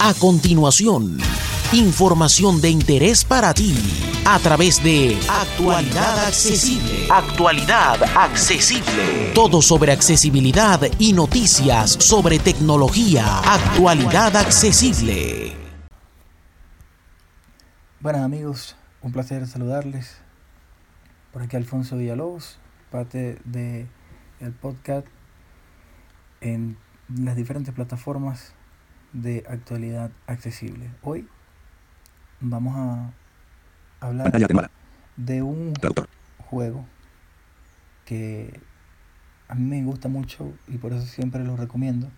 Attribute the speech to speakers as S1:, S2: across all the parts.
S1: A continuación, información de interés para ti a través de Actualidad Accesible. Actualidad Accesible. Todo sobre accesibilidad y noticias sobre tecnología. Actualidad Accesible.
S2: Buenas amigos, un placer saludarles. Por aquí Alfonso Villalobos, parte de el podcast en las diferentes plataformas de actualidad accesible. Hoy vamos a hablar de un juego que a mí me gusta mucho y por eso siempre lo recomiendo.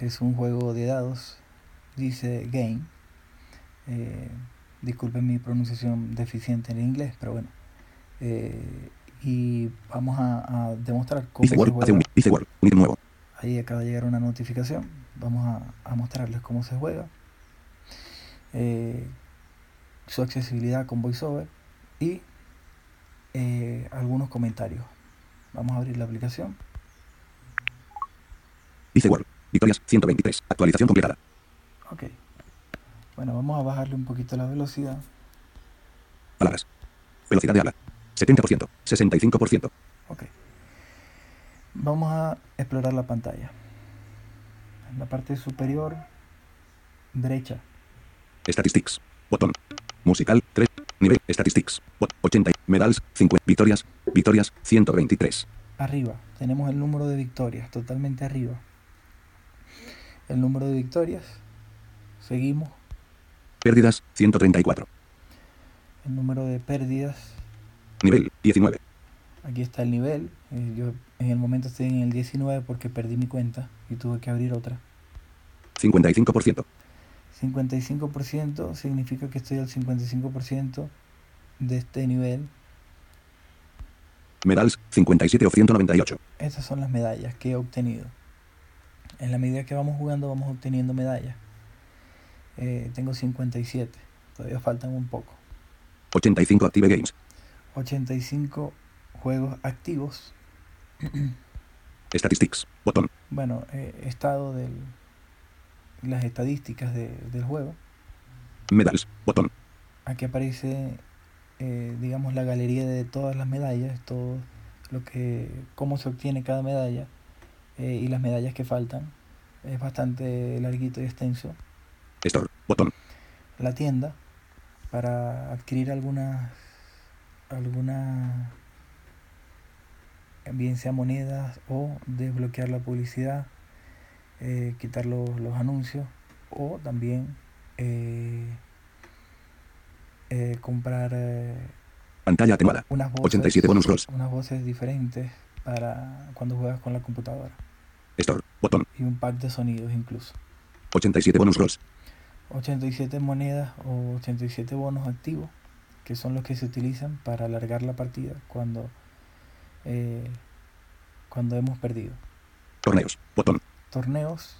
S2: Es un juego de dados, dice Game. Eh, disculpen mi pronunciación deficiente en inglés, pero bueno. Eh, y vamos a, demostrar cómo se juega. nuevo. Ahí acaba de llegar una notificación. Vamos a, mostrarles cómo se juega. Eh, su accesibilidad con VoiceOver y eh, algunos comentarios. Vamos a abrir la aplicación.
S3: Dice Word. Victorias 123. Actualización completada.
S2: Ok. Bueno, vamos a bajarle un poquito la velocidad.
S3: Palabras. Velocidad de habla. 70%. 65%.
S2: Ok. Vamos a explorar la pantalla. En la parte superior derecha.
S3: Statistics. Botón. Musical 3. Nivel. Statistics. 80. Medals 50. Victorias. Victorias 123.
S2: Arriba. Tenemos el número de victorias. Totalmente arriba. El número de victorias. Seguimos.
S3: Pérdidas 134.
S2: El número de pérdidas.
S3: Nivel 19.
S2: Aquí está el nivel. Eh, yo en el momento estoy en el 19 porque perdí mi cuenta y tuve que abrir otra.
S3: 55%.
S2: 55% significa que estoy al 55% de este nivel.
S3: Medals 57 o 198.
S2: Estas son las medallas que he obtenido. En la medida que vamos jugando vamos obteniendo medallas. Eh, tengo 57. Todavía faltan un poco.
S3: 85 Active Games.
S2: 85 juegos activos.
S3: Statistics. Botón.
S2: Bueno, eh, estado del, las estadísticas del juego.
S3: Medals, botón.
S2: Aquí aparece, eh, digamos, la galería de todas las medallas, todo lo que, cómo se obtiene cada medalla eh, y las medallas que faltan. Es bastante larguito y extenso.
S3: Store, botón.
S2: La tienda para adquirir algunas, algunas, bien sea monedas o desbloquear la publicidad eh, quitar los, anuncios o también eh, eh, comprar
S3: pantalla atenuada.
S2: unas voces, 87 bonus unas voces diferentes para cuando juegas con la computadora.
S3: Store, botón.
S2: Y un pack de sonidos incluso.
S3: 87 bonus rolls.
S2: 87 monedas o 87 bonos activos que son los que se utilizan para alargar la partida cuando cuando hemos perdido
S3: torneos botón
S2: torneos.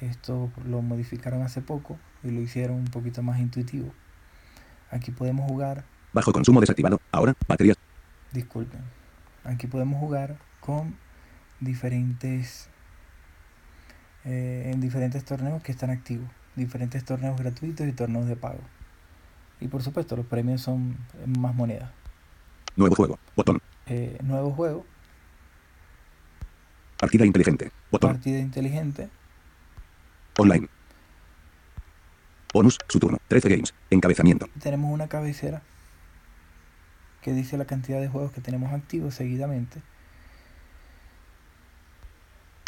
S2: Esto lo modificaron hace poco y lo hicieron un poquito más intuitivo. Aquí podemos jugar.
S3: Bajo consumo desactivado. Ahora, baterías.
S2: Disculpen. Aquí podemos jugar con diferentes. Eh, en diferentes torneos que están activos. Diferentes torneos gratuitos y torneos de pago. Y por supuesto, los premios son más monedas.
S3: Nuevo juego. Botón.
S2: Eh, nuevo juego.
S3: Partida inteligente. Botón.
S2: Partida inteligente.
S3: Online. Bonus, su turno. 13 games. Encabezamiento.
S2: Tenemos una cabecera que dice la cantidad de juegos que tenemos activos seguidamente.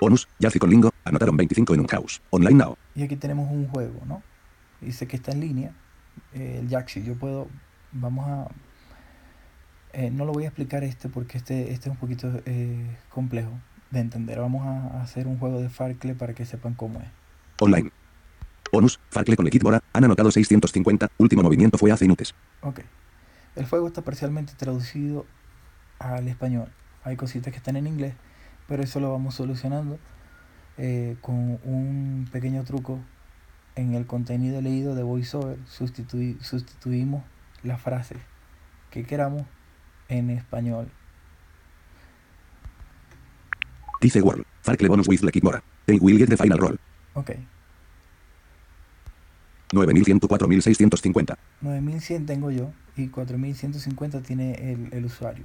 S3: Bonus, Yazi con Lingo, anotaron 25 en un house. Online now.
S2: Y aquí tenemos un juego, ¿no? Dice que está en línea. Eh, el Jaxi, yo puedo. Vamos a. Eh, no lo voy a explicar este porque este, este es un poquito eh, complejo de entender. Vamos a hacer un juego de Farkle para que sepan cómo es.
S3: Online. Bonus, Farkle con Bora, han anotado 650, último movimiento fue hace inútiles.
S2: Ok. El juego está parcialmente traducido al español. Hay cositas que están en inglés, pero eso lo vamos solucionando eh, con un pequeño truco en el contenido leído de VoiceOver. sustituimos la frase que queramos en español
S3: Dice World. Farkle bonus with Lekit Mora. They will get the final roll.
S2: Ok.
S3: 9100, 4650.
S2: 9100 tengo yo y 4150 tiene el, el usuario.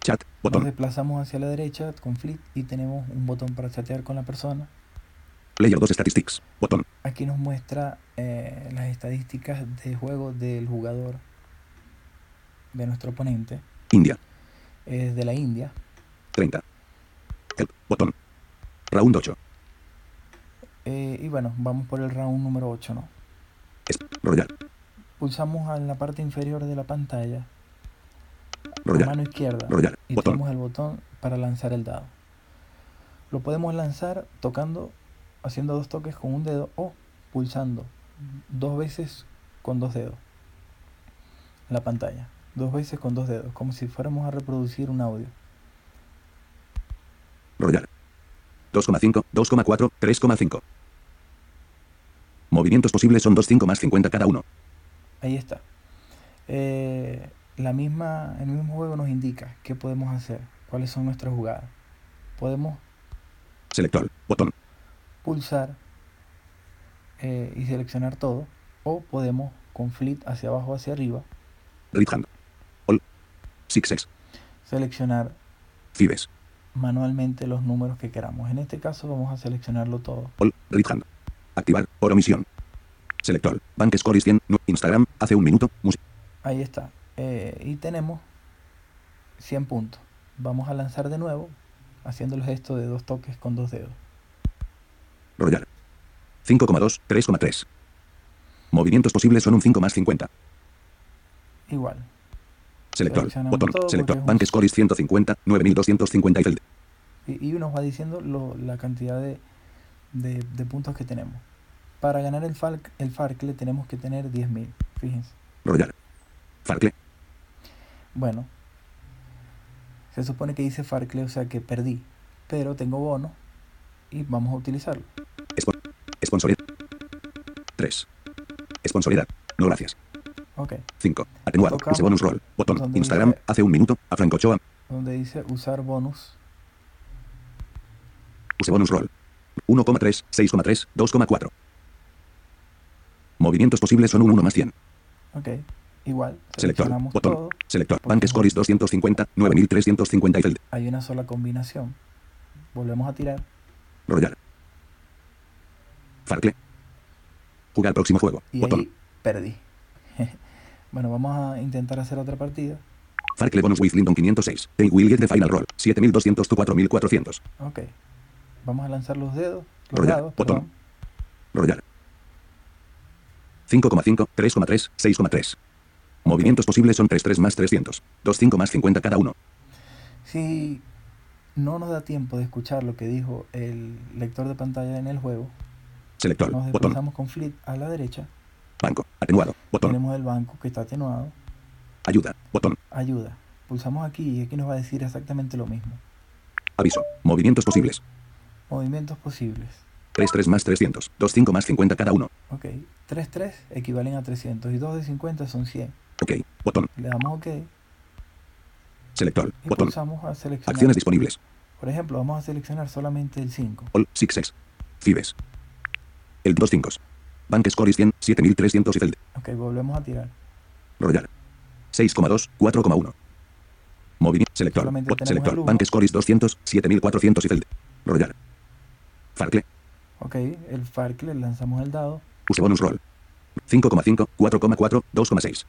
S3: Chat,
S2: Nos
S3: botón.
S2: desplazamos hacia la derecha con Flick y tenemos un botón para chatear con la persona.
S3: Player 2 Statistics, botón.
S2: Aquí nos muestra eh, las estadísticas de juego del jugador, de nuestro oponente.
S3: India,
S2: Es de la India.
S3: 30. Help, botón. Round 8.
S2: Eh, y bueno, vamos por el round número 8, ¿no?
S3: Es, Royal,
S2: Pulsamos en la parte inferior de la pantalla,
S3: Royal,
S2: mano izquierda,
S3: Royal,
S2: y
S3: botón.
S2: tenemos el botón para lanzar el dado. Lo podemos lanzar tocando, haciendo dos toques con un dedo o pulsando dos veces con dos dedos la pantalla. Dos veces con dos dedos, como si fuéramos a reproducir un audio.
S3: Royal. 2,5, 2,4, 3,5. Movimientos posibles son 2,5 más 50 cada uno.
S2: Ahí está. Eh, la misma, el mismo juego nos indica qué podemos hacer, cuáles son nuestras jugadas. Podemos
S3: Selector, botón.
S2: pulsar eh, y seleccionar todo, o podemos con flit hacia abajo hacia arriba
S3: Right hand. All. Sixes.
S2: seleccionar
S3: Fibes.
S2: manualmente los números que queramos. En este caso vamos a seleccionarlo todo.
S3: All. Right hand. Activar. Por omisión. Selector. Bank Score 100. nu- Instagram. Hace un minuto.
S2: Ahí está. Eh, y tenemos 100 puntos. Vamos a lanzar de nuevo haciendo el gesto de dos toques con dos dedos.
S3: Royal. 5,2, 3,3. Movimientos posibles son un 5 más 50.
S2: Igual.
S3: Selector. Botón. Selector.
S2: un-
S3: Bank Score 150. 9250 y.
S2: Y, nos va diciendo lo- la cantidad de, de- de puntos que tenemos. Para ganar el, Falc, el Farcle tenemos que tener 10.000. Fíjense.
S3: Royal. Farcle.
S2: Bueno, se supone que dice Farcle, o sea que perdí. Pero tengo bono y vamos a utilizarlo.
S3: Espo- Sponsoridad. 3. Sponsoridad. No gracias.
S2: Ok.
S3: 5. Atenuado. Use bonus roll. Botón. Instagram.
S2: dice-
S3: Hace un minuto. A Franco Ochoa.
S2: Donde dice usar bonus.
S3: Use bonus roll. 1,3, 6,3, 2,4. Movimientos posibles son un 1 más 100.
S2: Ok. Igual.
S3: Selector. Botón.
S2: todo.
S3: Selector. Bank Score 250, 9350 y feld.
S2: Hay una sola combinación. Volvemos a tirar.
S3: Royal. Farcle. Jugar al próximo juego.
S2: Y
S3: Botón.
S2: ahí perdí. Bueno, vamos a intentar hacer otra partida.
S3: Farcle bonus with Linton 506. They will get the final roll. 7200 to 4400.
S2: Ok. Vamos a lanzar los dedos. Los dados,
S3: botón. Royal. 5,5, 3,3, 6,3. Movimientos posibles son 3, 3 más 300. 2, 5 más 50 cada uno.
S2: Si no nos da tiempo de escuchar lo que dijo el lector de pantalla en el juego,
S3: Selector.
S2: nos
S3: Botón.
S2: desplazamos con Flip a la derecha.
S3: Banco. Atenuado. Botón.
S2: Tenemos el banco que está atenuado.
S3: Ayuda. Botón.
S2: Ayuda. Pulsamos aquí y aquí nos va a decir exactamente lo mismo.
S3: Aviso. Movimientos posibles.
S2: Movimientos posibles.
S3: 3, 3 más 300. 2, 5 más 50 cada uno.
S2: Ok. 3, 3 equivalen a 300 y 2 de 50 son 100.
S3: Ok. Botón.
S2: Le damos OK y
S3: Selector. Botón.
S2: pulsamos a seleccionar.
S3: Acciones disponibles.
S2: Por ejemplo, vamos a seleccionar solamente el 5.
S3: All. Sixes. Fibes. El 2 5. Bank Score 100, 7300 y feld.
S2: Ok, volvemos a tirar.
S3: Royal. 6,2, 4,1. Movimiento. Selector. Selector. Bank Score 200, 7400 y feld. Royal. Farcle.
S2: Ok, el Farcle, le lanzamos el dado.
S3: Use bonus roll. 5,5, 4,4, 2,6.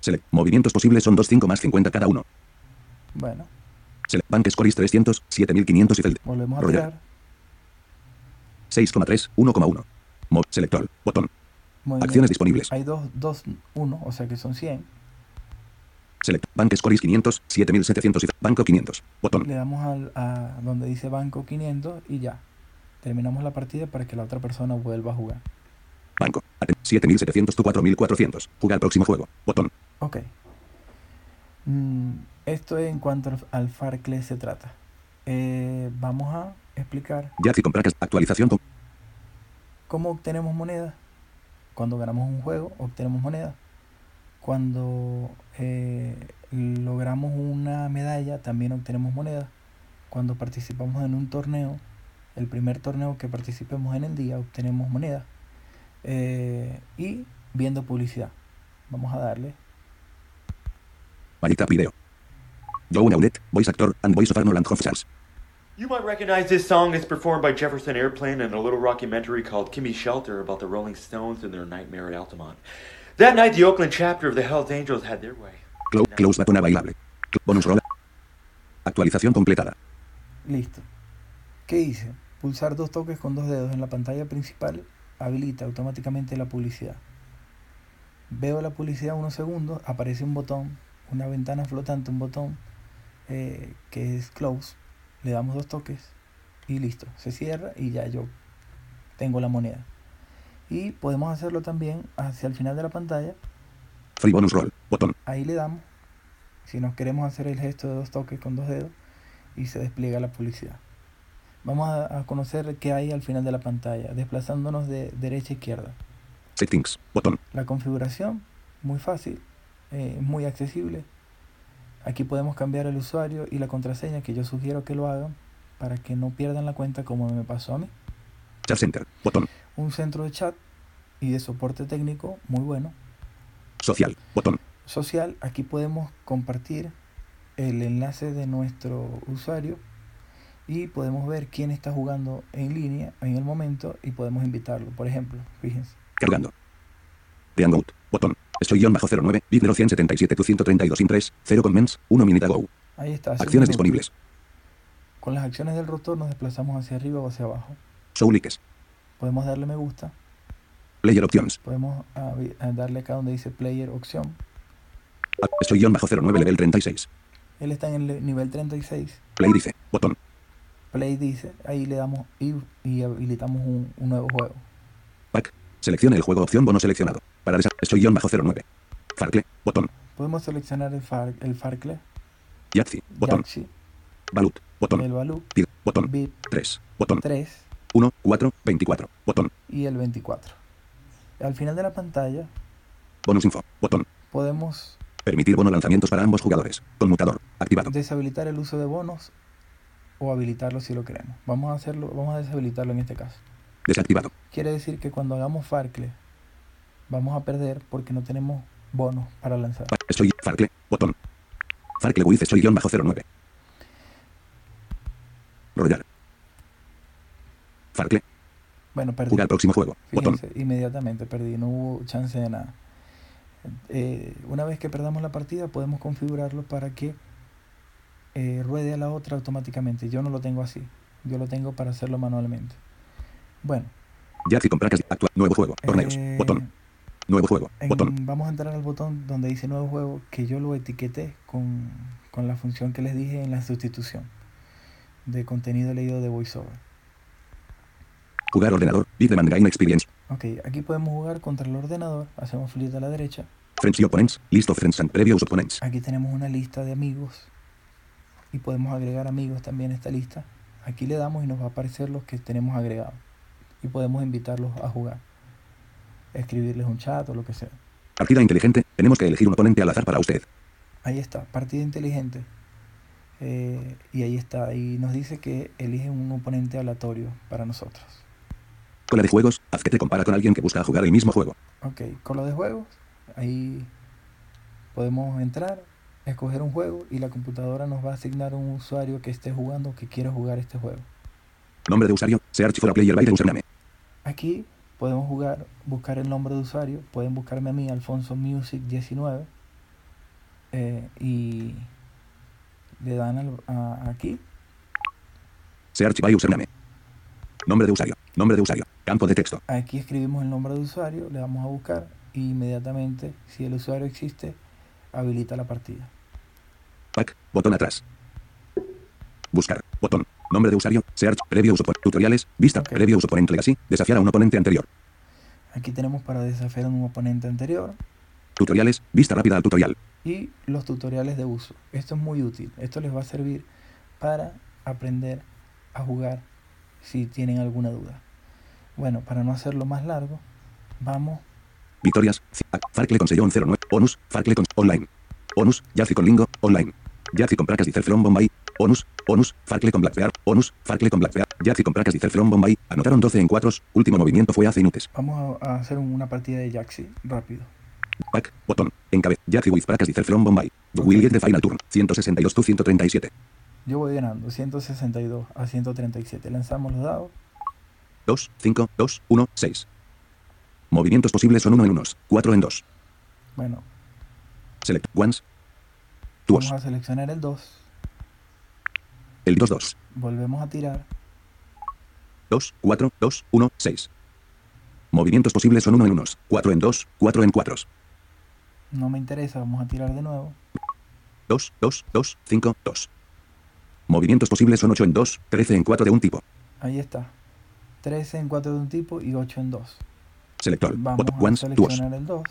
S3: Select. Movimientos posibles son 2, 5 más 50 cada uno.
S2: Bueno,
S3: Select. Bank Score 300, 7500 y feld.
S2: volvemos a
S3: Royal.
S2: tirar.
S3: 6,3, 1,1. Mo- selector. Botón.
S2: Movimiento.
S3: Acciones disponibles.
S2: Hay 2, 2, 1, o sea que son 100.
S3: Select. Bank Score 500, 7700 y. Banco 500. Botón.
S2: Le damos al, a donde dice banco 500 y ya. Terminamos la partida para que la otra persona vuelva a jugar.
S3: Banco. Aten- 7700 to 4400. Jugar al próximo juego. Botón.
S2: Ok. Mm, esto en cuanto al- Farcle se trata. Eh, vamos a explicar
S3: Jazz y comprar. Actualización con.
S2: Cómo obtenemos moneda. Cuando ganamos un juego, obtenemos moneda. Cuando eh, logramos una medalla, también obtenemos moneda. Cuando participamos en un torneo, el primer torneo que participemos en el día, obtenemos moneda. Eh, y viendo publicidad. Vamos a darle.
S3: Magic Tap Video. Joe Naudet, voice actor and voice of Arnold Hofstadts.
S4: You might recognize this song. It's performed by Jefferson Airplane in a little rockumentary called Kimmy Shelter about the Rolling Stones and their nightmare at Altamont. That night, the Oakland chapter of the Hells Angels had their way.
S3: Close, close button bailable. Bonus roll. Actualización completada.
S2: Listo. ¿Qué hice? Pulsar dos toques con dos dedos en la pantalla principal habilita automáticamente la publicidad. Veo la publicidad unos segundos, aparece un botón, una ventana flotante, un botón eh, que es close. Le damos dos toques y listo. Se cierra y ya yo tengo la moneda. Y podemos hacerlo también hacia el final de la pantalla.
S3: Free bonus roll. Botón.
S2: Ahí le damos. Si nos queremos hacer el gesto de dos toques con dos dedos y se despliega la publicidad. Vamos a, a conocer qué hay al final de la pantalla, desplazándonos de derecha a izquierda.
S3: Settings. Botón.
S2: La configuración, muy fácil, eh, muy accesible. Aquí podemos cambiar el usuario y la contraseña que yo sugiero que lo hagan para que no pierdan la cuenta como me pasó a mí.
S3: Chat Center. Botón.
S2: Un centro de chat y de soporte técnico muy bueno.
S3: Social. Botón.
S2: Social, aquí podemos compartir el enlace de nuestro usuario y podemos ver quién está jugando en línea en el momento y podemos invitarlo. Por ejemplo, fíjense.
S3: Cargando. Botón. Estoy guion bajo 09. Bit 177 tu 132 impress. 0 comments. 1 minute ago.
S2: Ahí está.
S3: Acciones disponibles.
S2: Con las acciones del rotor nos desplazamos hacia arriba o hacia abajo.
S3: Show likes.
S2: Podemos darle me gusta.
S3: Player options.
S2: Podemos ah, darle acá donde dice player opción.
S3: Ah, Estoy guion bajo 09 level 36.
S2: Él está en el nivel 36.
S3: Play dice. Botón.
S2: Play dice. Ahí le damos y, y habilitamos un, un nuevo juego.
S3: Pack. Seleccione el juego opción bono seleccionado. Para Estoy guion bajo 09. Farcle. Botón.
S2: Podemos seleccionar el, far, el Farcle,
S3: Yahtzee. Botón.
S2: Yaxi,
S3: Balut.
S2: el
S3: Botón.
S2: Baloo,
S3: Pig. Botón.
S2: Bit
S3: 3. Botón.
S2: 3
S3: 1. 4. 24. Botón.
S2: y el 24. Al final de la pantalla
S3: Bonus info. Botón.
S2: podemos
S3: Permitir bono lanzamientos para ambos jugadores. Conmutador. Activado.
S2: deshabilitar el uso de bonos o habilitarlo si lo queremos. Vamos a hacerlo, vamos a deshabilitarlo en este caso.
S3: Desactivado.
S2: Quiere decir que cuando hagamos Farcle vamos a perder porque no tenemos bonos para lanzar.
S3: Estoy. Farcle. Botón. Farcle with estoy guion bajo 09. Royal. Farcle.
S2: Bueno, perdí.
S3: Jugar próximo juego. Botón.
S2: Inmediatamente perdí, no hubo chance de nada. Eh, una vez que perdamos la partida podemos configurarlo para que eh, ruede a la otra automáticamente. Yo no lo tengo así, yo lo tengo para hacerlo manualmente. Bueno,
S3: Yahtzee con placas. Actual. Nuevo juego. Torneos.
S2: eh,
S3: Botón. Nuevo juego.
S2: en-
S3: Botón.
S2: vamos a entrar al botón donde dice nuevo juego que yo lo etiqueté con, con la función que les dije en la sustitución de contenido leído de VoiceOver.
S3: Jugar ordenador. Big Demand Game Experience.
S2: Ok, aquí podemos jugar contra el ordenador, hacemos flick a la derecha
S3: Friends y opponents. List of friends and previous opponents.
S2: Aquí tenemos una lista de amigos y podemos agregar amigos también a esta lista. Aquí le damos y nos va a aparecer los que tenemos agregados y podemos invitarlos a jugar, escribirles un chat o lo que sea.
S3: Partida inteligente. Tenemos que elegir un oponente al azar para usted.
S2: Ahí está, partida inteligente. Eh, y ahí está, y nos dice que elige un oponente aleatorio para nosotros.
S3: Cola de juegos. Haz que te compara con alguien que busca jugar el mismo juego.
S2: Ok, con lo de juegos, ahí podemos entrar, escoger un juego y la computadora nos va a asignar un usuario que esté jugando que quiera jugar este juego.
S3: Nombre de usuario. Search for a player by the username.
S2: Aquí podemos jugar, buscar el nombre de usuario, pueden buscarme a mí, Alfonso Music 19, eh, y le dan al- a- aquí,
S3: Search by username. Nombre de usuario. Nombre de usuario. Campo de texto.
S2: aquí escribimos el nombre de usuario, le damos a buscar y inmediatamente, si el usuario existe, habilita la partida.
S3: Pack. Botón atrás. Buscar. Botón. Nombre de usuario. Search. Previo uso. Tutoriales. Vista. Previo uso oponente legacy. Desafiar a un oponente anterior.
S2: Aquí tenemos para desafiar a un oponente anterior
S3: Tutoriales. Vista rápida al tutorial.
S2: y los tutoriales de uso. Esto es muy útil. Esto les va a servir para aprender a jugar si tienen alguna duda. Bueno, para no hacerlo más largo, vamos.
S3: Victorias. Farcle con sellón 09. Onus. Farcle con online. Onus. Yahtzee con lingo. Online. Yahtzee con placas dice from Bombay. Onus, Onus, Farkle con Blackbear, Onus, Farkle con Blackbear, Jazzy con Pracas dice from Bombay, anotaron 12 en 4, último movimiento fue hace inutes.
S2: Vamos a, hacer una partida de Jaxi rápido.
S3: Back, botón, encabez, Jazzy with Pracas dice from Bombay, the will get the final turn, 162 to 137,
S2: Yo voy ganando 162 a 137. Lanzamos los dados.
S3: 2, 5, 2, 1, 6. Movimientos posibles son 1 en 1, 4 en 2.
S2: Bueno,
S3: Select ones, tuos,
S2: vamos a seleccionar el 2.
S3: El 2, 2,
S2: Volvemos a tirar.
S3: 2, 4, 2, 1, 6. Movimientos posibles son 1 en 1, 4 en 2, 4 en 4.
S2: No me interesa. Vamos a tirar de nuevo.
S3: 2, 2, 2, 5, 2. Movimientos posibles son 8 en 2, 13 en 4 de un tipo.
S2: Ahí está. 13 en 4 de un tipo y 8 en 2.
S3: Selector,
S2: Vamos
S3: bot,
S2: a
S3: tuos,
S2: seleccionar el 2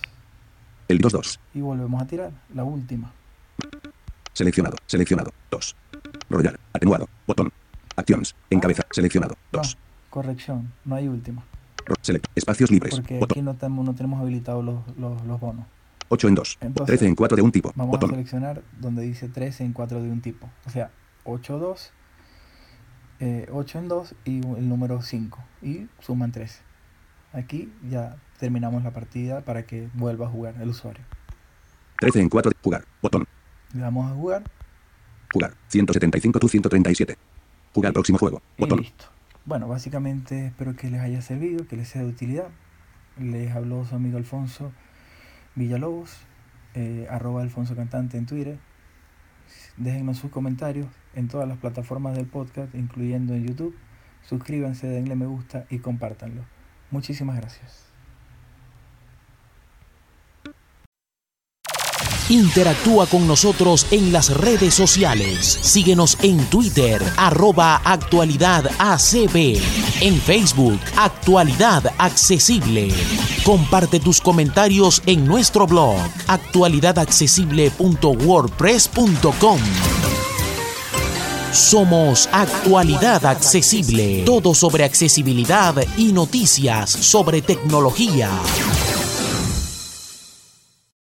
S3: el 2, 2.
S2: y volvemos a tirar. La última.
S3: Seleccionado, seleccionado, 2. Royal, atenuado, botón. Acciones, encabeza, seleccionado,
S2: No,
S3: 2.
S2: corrección. No hay última.
S3: Select, espacios libres,
S2: Porque aquí
S3: botón.
S2: no tenemos, no tenemos habilitados los, los, los bonos.
S3: 8 en 2,
S2: Entonces,
S3: 13 en 4 de un tipo,
S2: Vamos a
S3: botón.
S2: seleccionar donde dice 13 en 4 de un tipo. O sea, 8, 2, eh, 8 en 2 y el número 5. Y suman 13. Aquí ya terminamos la partida para que vuelva a jugar el usuario.
S3: 13 en 4 de jugar, botón.
S2: Le damos a jugar
S3: Jugar, 175 tu 137. Jugar próximo juego,
S2: y
S3: botón.
S2: listo. Bueno, básicamente espero que les haya servido, que les sea de utilidad. Les habló su amigo Alfonso Villalobos, eh, arroba Alfonso Cantante en Twitter. Déjennos sus comentarios en todas las plataformas del podcast, incluyendo en YouTube. Suscríbanse, denle me gusta y compártanlo. Muchísimas gracias.
S1: Interactúa con nosotros en las redes sociales. Síguenos en Twitter, arroba actualidad ACB. En Facebook, Actualidad Accesible. Comparte tus comentarios en nuestro blog, actualidadaccesible.wordpress.com. Somos Actualidad Accesible. Todo sobre accesibilidad y noticias sobre tecnología.